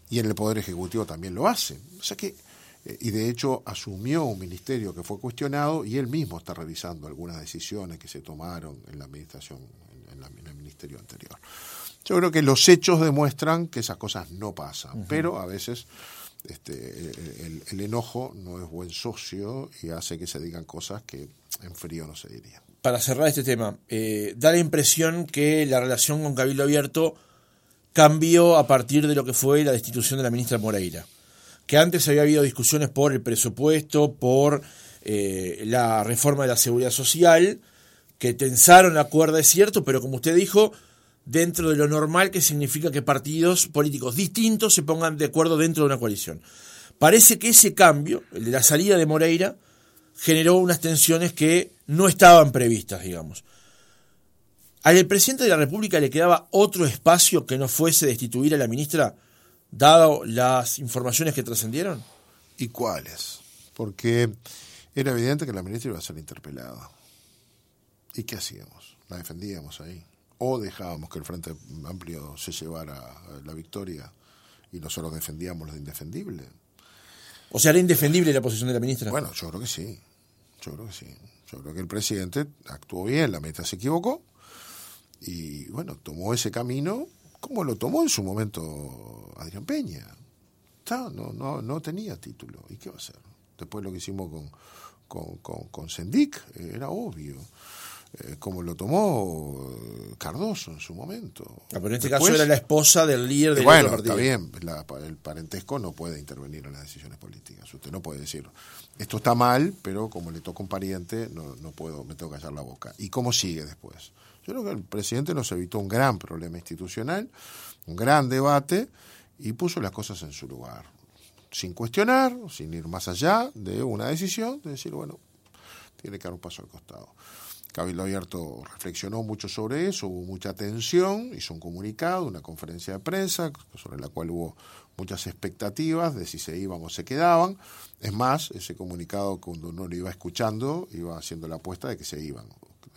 y en el Poder Ejecutivo también lo hace. O sea que, eh, y de hecho asumió un ministerio que fue cuestionado y él mismo está revisando algunas decisiones que se tomaron en la administración, en, el ministerio anterior. Yo creo que los hechos demuestran que esas cosas no pasan, pero a veces este, el, enojo no es buen socio y hace que se digan cosas que en frío no se dirían para cerrar este tema, eh, da la impresión que la relación con Cabildo Abierto cambió a partir de lo que fue la destitución de la ministra Moreira. Que antes había habido discusiones por el presupuesto, por eh, la reforma de la seguridad social, que tensaron la cuerda, es cierto, pero como usted dijo, dentro de lo normal que significa que partidos políticos distintos se pongan de acuerdo dentro de una coalición. Parece que ese cambio, el de la salida de Moreira, generó unas tensiones que no estaban previstas, digamos. ¿Al presidente de la República le quedaba otro espacio que no fuese destituir a la ministra, dado las informaciones que trascendieron? ¿Y cuáles? Porque era evidente que la ministra iba a ser interpelada. ¿Y qué hacíamos? ¿La defendíamos ahí? ¿O dejábamos que el Frente Amplio se llevara la victoria y nosotros defendíamos lo indefendible? O sea, ¿era indefendible la posición de la ministra? Bueno, yo creo que sí. Yo creo que sí. Yo creo que el presidente actuó bien, la meta se equivocó y bueno, tomó ese camino como lo tomó en su momento Adrián Peña. no, no, no tenía título. ¿Y qué va a hacer? Después lo que hicimos con, con, con, con Sendic era obvio. Eh, como lo tomó Cardoso en su momento. Ah, pero en este caso era la esposa del líder del bueno, partido. está bien, el parentesco no puede intervenir en las decisiones políticas. Usted no puede decir, esto está mal, pero como le toca un pariente, no, no puedo, me tengo que callar la boca. ¿Y cómo sigue después? Yo creo que el presidente nos evitó un gran problema institucional, un gran debate, y puso las cosas en su lugar. Sin cuestionar, sin ir más allá de una decisión, de decir, bueno, tiene que dar un paso al costado. Cabildo Abierto reflexionó mucho sobre eso, hubo mucha tensión, hizo un comunicado, una conferencia de prensa, sobre la cual hubo muchas expectativas de si se iban o se quedaban. Es más, ese comunicado cuando uno lo iba escuchando, iba haciendo la apuesta de que se iban.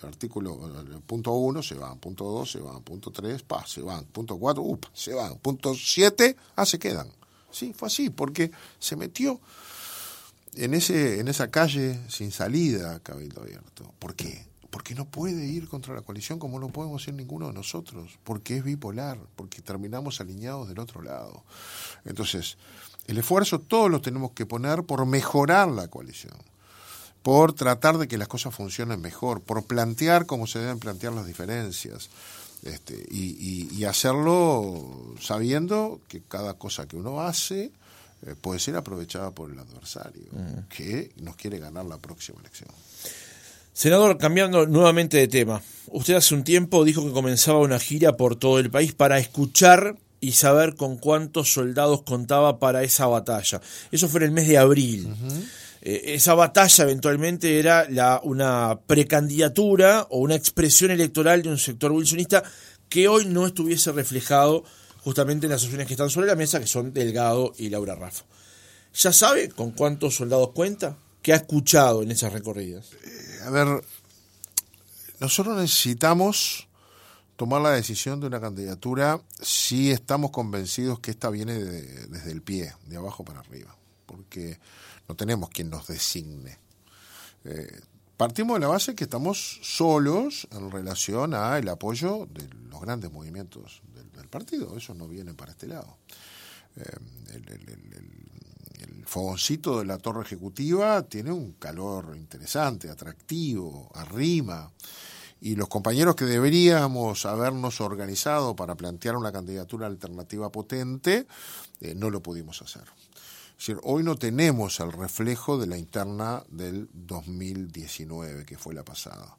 El artículo, punto 1 se van, punto 2 se van, punto 3, pa, se van, punto 4, up, se van, punto 7, ah, se quedan. Sí, fue así, porque se metió en, ese, en esa calle sin salida, Cabildo Abierto. ¿Por qué? Porque no puede ir contra la coalición como no podemos ir ninguno de nosotros, porque es bipolar, porque terminamos alineados del otro lado. Entonces, el esfuerzo todos lo tenemos que poner por mejorar la coalición, por tratar de que las cosas funcionen mejor, por plantear cómo se deben plantear las diferencias. Este, y, hacerlo sabiendo que cada cosa que uno hace eh, puede ser aprovechada por el adversario, mm. que nos quiere ganar la próxima elección. Senador, cambiando nuevamente de tema, usted hace un tiempo dijo que comenzaba una gira por todo el país para escuchar y saber con cuántos soldados contaba para esa batalla. Eso fue en el mes de abril. Eh, esa batalla eventualmente era la, una precandidatura o una expresión electoral de un sector wilsonista que hoy no estuviese reflejado justamente en las opciones que están sobre la mesa, que son Delgado y Laura Raffo. ¿Ya sabe con cuántos soldados cuenta? ¿Qué ha escuchado en esas recorridas? A ver, nosotros necesitamos tomar la decisión de una candidatura si estamos convencidos que esta viene desde el pie, de abajo para arriba, porque no tenemos quien nos designe. Eh, partimos de la base que estamos solos en relación al apoyo de los grandes movimientos del, partido, eso no viene para este lado. Eh, el fogoncito de la torre ejecutiva tiene un calor interesante, atractivo, arrima y los compañeros que deberíamos habernos organizado para plantear una candidatura alternativa potente, eh, no lo pudimos hacer. Es decir, hoy no tenemos el reflejo de la interna del 2019, que fue la pasada.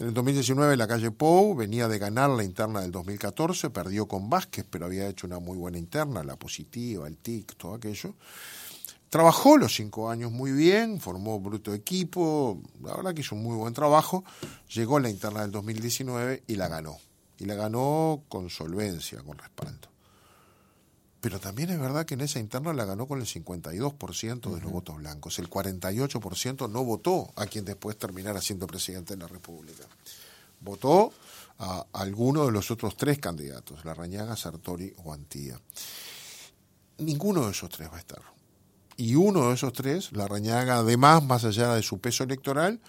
En el 2019 la calle Pou venía de ganar la interna del 2014, perdió con Vázquez, pero había hecho una muy buena interna, la positiva, el TIC, todo aquello. Trabajó los cinco años muy bien, formó bruto equipo, la verdad que hizo un muy buen trabajo. Llegó a la interna del 2019 y la ganó. Y la ganó con solvencia, con respaldo. Pero también es verdad que en esa interna la ganó con el 52% de los votos blancos. El 48% no votó a quien después terminara siendo presidente de la República. Votó a alguno de los otros tres candidatos, Larrañaga, Sartori o Antía. Ninguno de esos tres va a estar y uno de esos tres, la Rañaga, además, más allá de su peso electoral,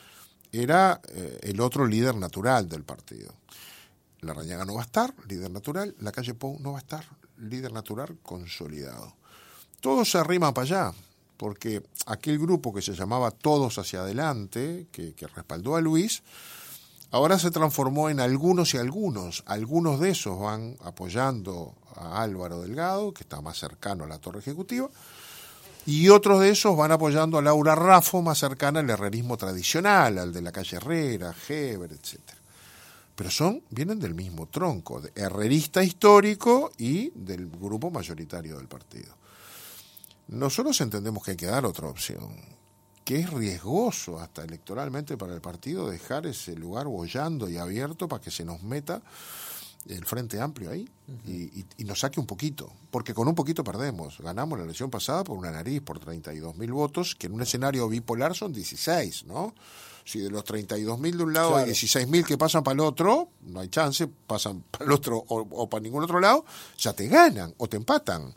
era eh, el otro líder natural del partido. La Rañaga no va a estar, líder natural, la calle Pou no va a estar, líder natural consolidado. Todo se arrima para allá, porque aquel grupo que se llamaba Todos hacia adelante, que, que respaldó a Luis, ahora se transformó en algunos y algunos. Algunos de esos van apoyando a Álvaro Delgado, que está más cercano a la torre ejecutiva, y otros de esos van apoyando a Laura Raffo, más cercana al herrerismo tradicional, al de la calle Herrera, Heber, etc. Pero son, vienen del mismo tronco, de herrerista histórico y del grupo mayoritario del partido. Nosotros entendemos que hay que dar otra opción, que es riesgoso hasta electoralmente para el partido dejar ese lugar bollando y abierto para que se nos meta el Frente Amplio ahí y, nos saque un poquito, porque con un poquito perdemos. Ganamos la elección pasada por una nariz, por 32 mil votos, que en un escenario bipolar son 16, ¿no? Si de los 32 mil de un lado hay 16 mil que pasan para el otro, no hay chance, pasan para el otro o, para ningún otro lado, ya te ganan o te empatan.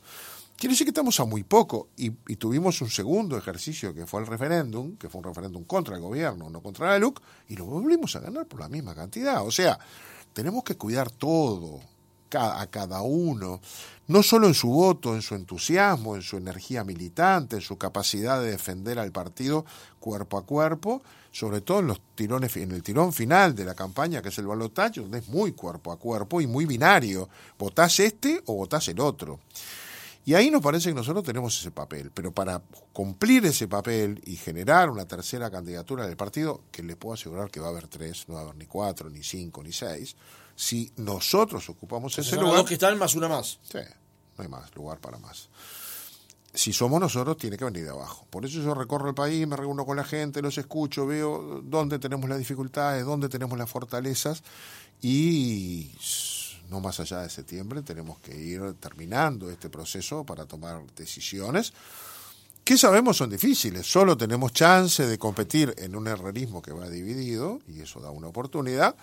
Quiere decir que estamos a muy poco y, y, tuvimos un segundo ejercicio que fue el referéndum, que fue un referéndum contra el gobierno, no contra la LUC, y lo volvimos a ganar por la misma cantidad. O sea, tenemos que cuidar todo, a cada uno, no solo en su voto, en su entusiasmo, en su energía militante, en su capacidad de defender al partido cuerpo a cuerpo, sobre todo en los tirones, en el tirón final de la campaña, que es el balotaje, donde es muy cuerpo a cuerpo y muy binario. Votás este o votás el otro. Y ahí nos parece que nosotros tenemos ese papel, pero para cumplir ese papel y generar una tercera candidatura del partido, que les puedo asegurar que va a haber tres, no va a haber ni cuatro, ni cinco, ni seis, si nosotros ocupamos ese lugar... Dos que están más una más. Sí, no hay más lugar para más. Si somos nosotros, tiene que venir de abajo. Por eso yo recorro el país, me reúno con la gente, los escucho, veo dónde tenemos las dificultades, dónde tenemos las fortalezas y no más allá de septiembre, tenemos que ir terminando este proceso para tomar decisiones que sabemos son difíciles. Solo tenemos chance de competir en un herrerismo que va dividido, y eso da una oportunidad,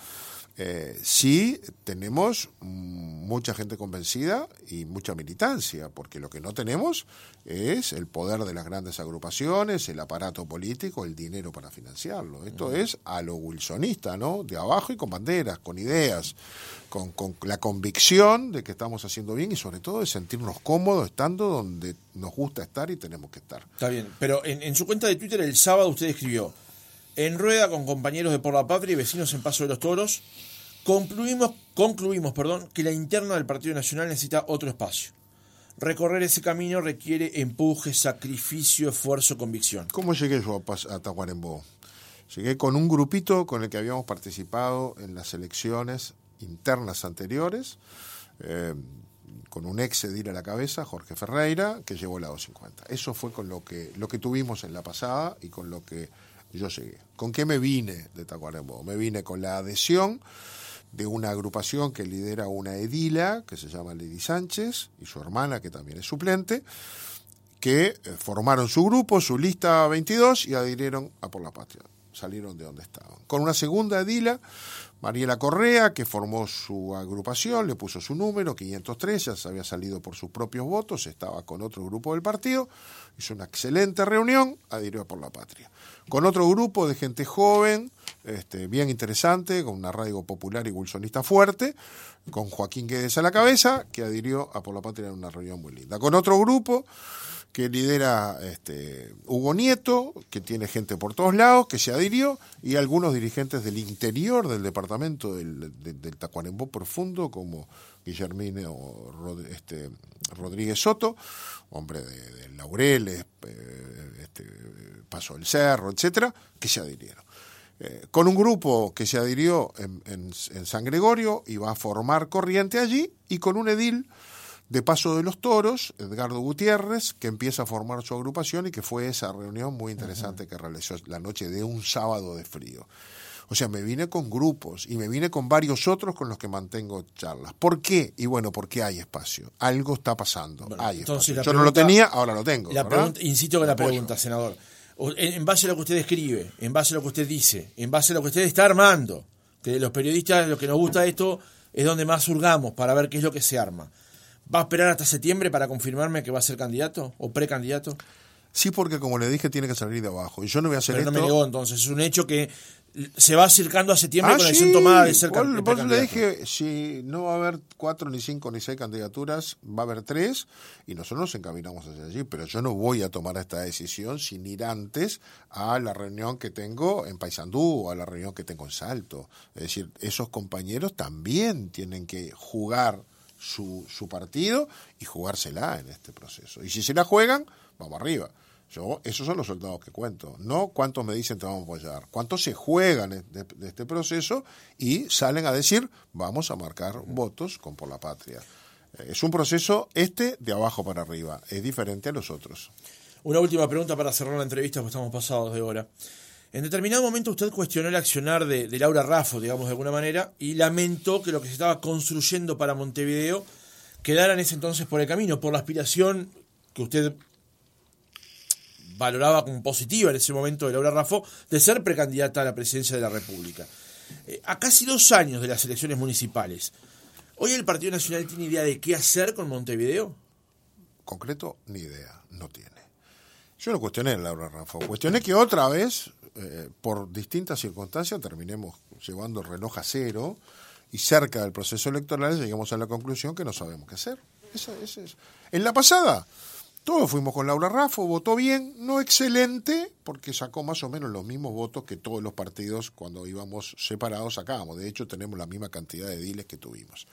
eh, si tenemos mucha gente convencida y mucha militancia, porque lo que no tenemos es el poder de las grandes agrupaciones, el aparato político, el dinero para financiarlo. Esto es a lo wilsonista, ¿no? De abajo y con banderas, con ideas, con, con, la convicción de que estamos haciendo bien y sobre todo de sentirnos cómodos estando donde nos gusta estar y tenemos que estar. Está bien, pero en, en su cuenta de Twitter el sábado usted escribió, en rueda con compañeros de Por la Patria y vecinos en Paso de los Toros, concluimos, concluimos perdón, que la interna del Partido Nacional necesita otro espacio. Recorrer ese camino requiere empuje, sacrificio, esfuerzo, convicción. ¿Cómo llegué yo a, a? Llegué con un grupito con el que habíamos participado en las elecciones internas anteriores, eh, con un ex edil a la cabeza, Jorge Ferreira, que llevó la 250. Eso fue con lo que, lo que tuvimos en la pasada y con lo que yo llegué. ¿Con qué me vine de Tacuarembó? Me vine con la adhesión de una agrupación que lidera una edila, que se llama Lady Sánchez, y su hermana, que también es suplente, que eh, formaron su grupo, su lista 22, y adhirieron a Por la Patria. Salieron de donde estaban. Con una segunda edila, Mariela Correa, que formó su agrupación, le puso su número, 503, ya se había salido por sus propios votos, estaba con otro grupo del partido, hizo una excelente reunión, adhirió a Por la Patria. Con otro grupo de gente joven, este, bien interesante, con un arraigo popular y wilsonista fuerte, con Joaquín Guedes a la cabeza, que adhirió a Por la Patria en una reunión muy linda. Con otro grupo que lidera este, Hugo Nieto, que tiene gente por todos lados, que se adhirió, y algunos dirigentes del interior del departamento del, del, Tacuarembó profundo, como Guillermino este, Rodríguez Soto, hombre de, de Laureles, eh, este, Paso del Cerro, etcétera, que se adhirieron. Eh, con un grupo que se adhirió en, en, en, San Gregorio y va a formar corriente allí, y con un edil de Paso de los Toros, Edgardo Gutiérrez, que empieza a formar su agrupación y que fue esa reunión muy interesante uh -huh. que realizó la noche de un sábado de frío. O sea, me vine con grupos y me vine con varios otros con los que mantengo charlas. ¿Por qué? Y bueno, porque hay espacio. Algo está pasando. Bueno, hay espacio. Yo pregunta, no lo tenía, ahora lo tengo. La pregunta, insisto con la pregunta, senador. En base a lo que usted escribe, en base a lo que usted dice, en base a lo que usted está armando, que los periodistas lo que nos gusta de esto es donde más hurgamos para ver qué es lo que se arma. ¿Va a esperar hasta septiembre para confirmarme que va a ser candidato o precandidato? Sí, porque como le dije, tiene que salir de abajo. Y yo no voy a hacer Pero esto. no me negó, entonces. Es un hecho que se va acercando a septiembre ah, con la decisión sí. tomada de ser candidato. Por eso le dije, si no va a haber cuatro, ni cinco, ni seis candidaturas, va a haber tres, y nosotros nos encaminamos hacia allí. Pero yo no voy a tomar esta decisión sin ir antes a la reunión que tengo en Paysandú o a la reunión que tengo en Salto. Es decir, esos compañeros también tienen que jugar su, su partido y jugársela en este proceso. Y si se la juegan, vamos arriba. Yo, esos son los soldados que cuento. No cuántos me dicen te vamos a apoyar, cuántos se juegan de, de, este proceso y salen a decir vamos a marcar votos con por la patria. Es un proceso este de abajo para arriba, es diferente a los otros. Una última pregunta para cerrar la entrevista, porque estamos pasados de hora. En determinado momento usted cuestionó el accionar de, Laura Raffo, digamos de alguna manera, y lamentó que lo que se estaba construyendo para Montevideo quedara en ese entonces por el camino, por la aspiración que usted valoraba como positiva en ese momento de Laura Raffo de ser precandidata a la presidencia de la República. Eh, a casi dos años de las elecciones municipales, ¿hoy el Partido Nacional tiene idea de qué hacer con Montevideo? Concreto, ni idea, no tiene. Yo no cuestioné a Laura Raffo, cuestioné que otra vez eh, por distintas circunstancias terminemos llevando el reloj a cero y cerca del proceso electoral llegamos a la conclusión que no sabemos qué hacer. Esa, esa es. En la pasada, todos fuimos con Laura Raffo, votó bien, no excelente, porque sacó más o menos los mismos votos que todos los partidos cuando íbamos separados sacábamos. De hecho, tenemos la misma cantidad de diles que tuvimos.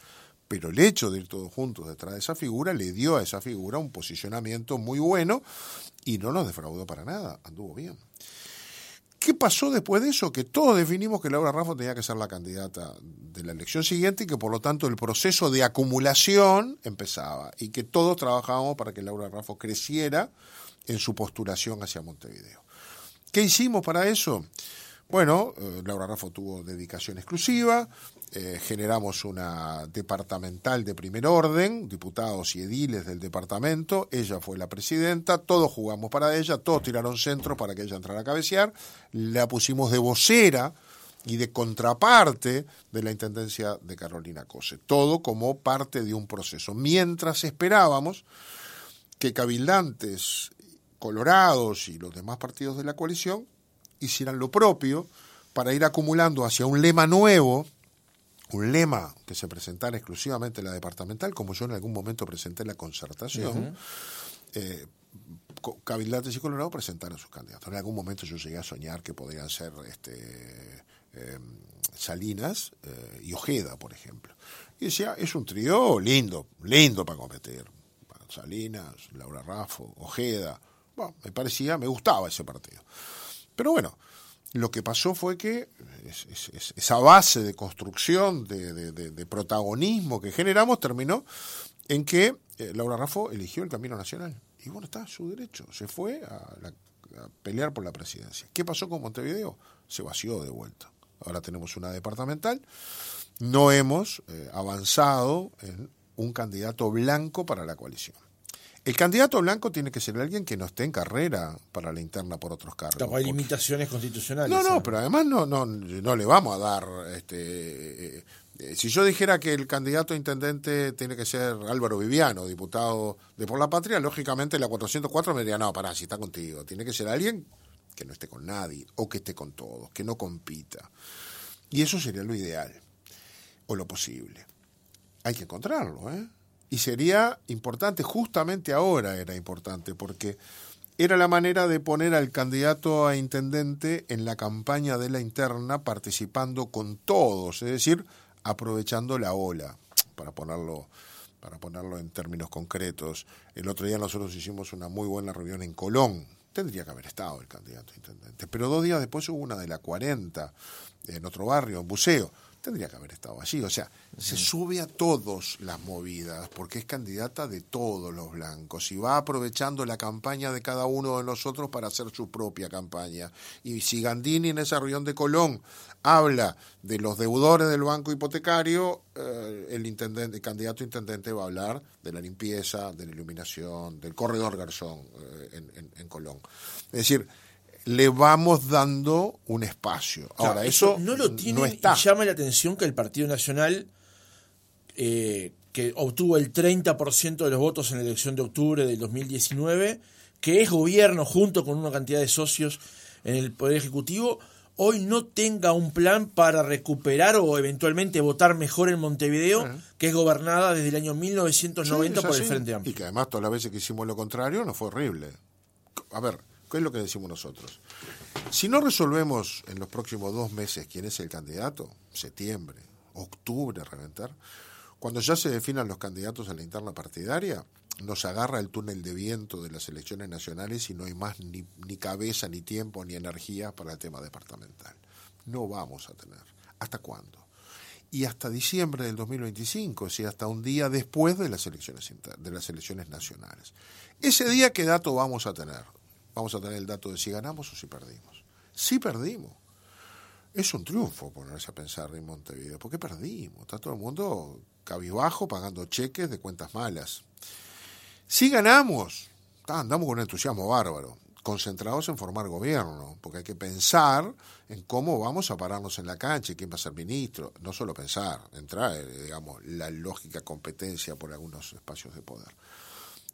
Pero el hecho de ir todos juntos detrás de esa figura le dio a esa figura un posicionamiento muy bueno y no nos defraudó para nada, anduvo bien. ¿Qué pasó después de eso? Que todos definimos que Laura Raffo tenía que ser la candidata de la elección siguiente y que por lo tanto el proceso de acumulación empezaba y que todos trabajábamos para que Laura Raffo creciera en su postulación hacia Montevideo. ¿Qué hicimos para eso? Bueno, eh, Laura Raffo tuvo dedicación exclusiva, eh, generamos una departamental de primer orden, diputados y ediles del departamento, ella fue la presidenta, todos jugamos para ella, todos tiraron centro para que ella entrara a cabecear, la pusimos de vocera y de contraparte de la Intendencia de Carolina Cose. Todo como parte de un proceso. Mientras esperábamos que cabildantes colorados y los demás partidos de la coalición hicieran lo propio para ir acumulando hacia un lema nuevo, un lema que se presentara exclusivamente en la departamental, como yo en algún momento presenté la concertación, eh, cabildantes y colorados presentaron sus candidatos. En algún momento yo llegué a soñar que podrían ser este, eh, Salinas eh, y Ojeda, por ejemplo. Y decía, es un trío lindo, lindo para competir. Salinas, Laura Raffo, Ojeda. Bueno, me parecía, me gustaba ese partido. Pero bueno, lo que pasó fue que esa base de construcción, de, protagonismo que generamos, terminó en que eh, Laura Raffo eligió el Camino Nacional. Y bueno, está su derecho. Se fue a, pelear por la presidencia. ¿Qué pasó con Montevideo? Se vació de vuelta. Ahora tenemos una departamental. No hemos eh, avanzado en un candidato blanco para la coalición. El candidato blanco tiene que ser alguien que no esté en carrera para la interna por otros cargos. hay limitaciones constitucionales. No, no, pero además no, no, no le vamos a dar este, eh, si yo dijera que el candidato a intendente tiene que ser Álvaro Viviano, diputado de Por la Patria, lógicamente la 404 me diría, no, pará, si está contigo, tiene que ser alguien que no esté con nadie o que esté con todos, que no compita. Y eso sería lo ideal o lo posible. Hay que encontrarlo, ¿eh? Y sería importante, justamente ahora era importante, porque era la manera de poner al candidato a intendente en la campaña de la interna participando con todos, es decir, aprovechando la ola, para ponerlo, para ponerlo en términos concretos. El otro día nosotros hicimos una muy buena reunión en Colón. Tendría que haber estado el candidato a intendente. Pero dos días después hubo una de la 40, en otro barrio, en Buceo tendría que haber estado allí. O sea, se sube a todos las movidas, porque es candidata de todos los blancos y va aprovechando la campaña de cada uno de nosotros para hacer su propia campaña. Y si Gandini en esa reunión de Colón habla de los deudores del banco hipotecario, eh, el, intendente, el candidato intendente va a hablar de la limpieza, de la iluminación, del corredor Garzón eh, en, en Colón. Es decir, le vamos dando un espacio. Ahora, eso, no lo tiene y llama la atención que el Partido Nacional, eh, que obtuvo el 30% de los votos en la elección de octubre del 2019, que es gobierno junto con una cantidad de socios en el Poder Ejecutivo, hoy no tenga un plan para recuperar o eventualmente votar mejor en Montevideo, que es gobernada desde el año 1990 por el Frente Amplio. Y que además todas las veces que hicimos lo contrario no fue horrible. A ver, ¿Qué es lo que decimos nosotros? Si no resolvemos en los próximos dos meses quién es el candidato, septiembre, octubre, reventar, cuando ya se definan los candidatos a la interna partidaria, nos agarra el túnel de viento de las elecciones nacionales y no hay más ni, cabeza, ni tiempo, ni energía para el tema departamental. No vamos a tener. ¿Hasta cuándo? Y hasta diciembre del 2025, o hasta un día después de las elecciones de las elecciones nacionales. Ese día, ¿qué dato vamos a tener? Vamos a tener el dato de si ganamos o si perdimos. Si perdimos. Es un triunfo ponerse a pensar en Montevideo. ¿Por qué perdimos? Está todo el mundo cabizbajo pagando cheques de cuentas malas. Si ganamos, andamos con entusiasmo bárbaro, concentrados en formar gobierno, porque hay que pensar en cómo vamos a pararnos en la cancha quién va a ser ministro. No solo pensar, entrar, eh, digamos, la lógica competencia por algunos espacios de poder.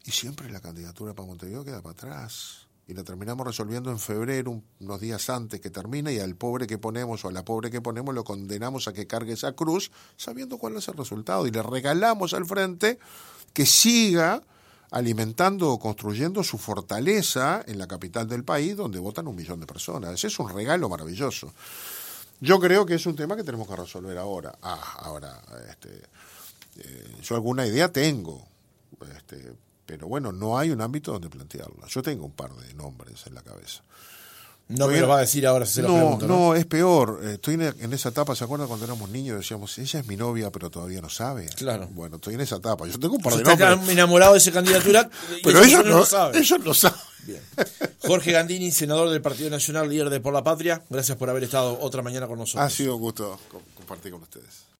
Y siempre la candidatura para Montevideo queda para atrás y la terminamos resolviendo en febrero, unos días antes que termine, y al pobre que ponemos o a la pobre que ponemos lo condenamos a que cargue esa cruz, sabiendo cuál es el resultado, y le regalamos al frente que siga alimentando o construyendo su fortaleza en la capital del país, donde votan un millón de personas. Es un regalo maravilloso. Yo creo que es un tema que tenemos que resolver ahora. Ah, ahora, este, eh, yo alguna idea tengo, este, pero bueno, no hay un ámbito donde plantearla. Yo tengo un par de nombres en la cabeza. No me lo va a decir ahora si se no, lo pregunto, ¿no? No, es peor. Estoy en esa etapa, ¿se acuerdan cuando éramos niños? Decíamos, ella es mi novia, pero todavía no sabe. Claro. Bueno, estoy en esa etapa. Yo tengo un par de nombres. Está enamorado de esa candidatura. pero ellos no, lo saben. Ellos lo saben. Bien. Jorge Gandini, senador del Partido Nacional, líder de Por la Patria. Gracias por haber estado otra mañana con nosotros. Ha sido un gusto compartir con ustedes.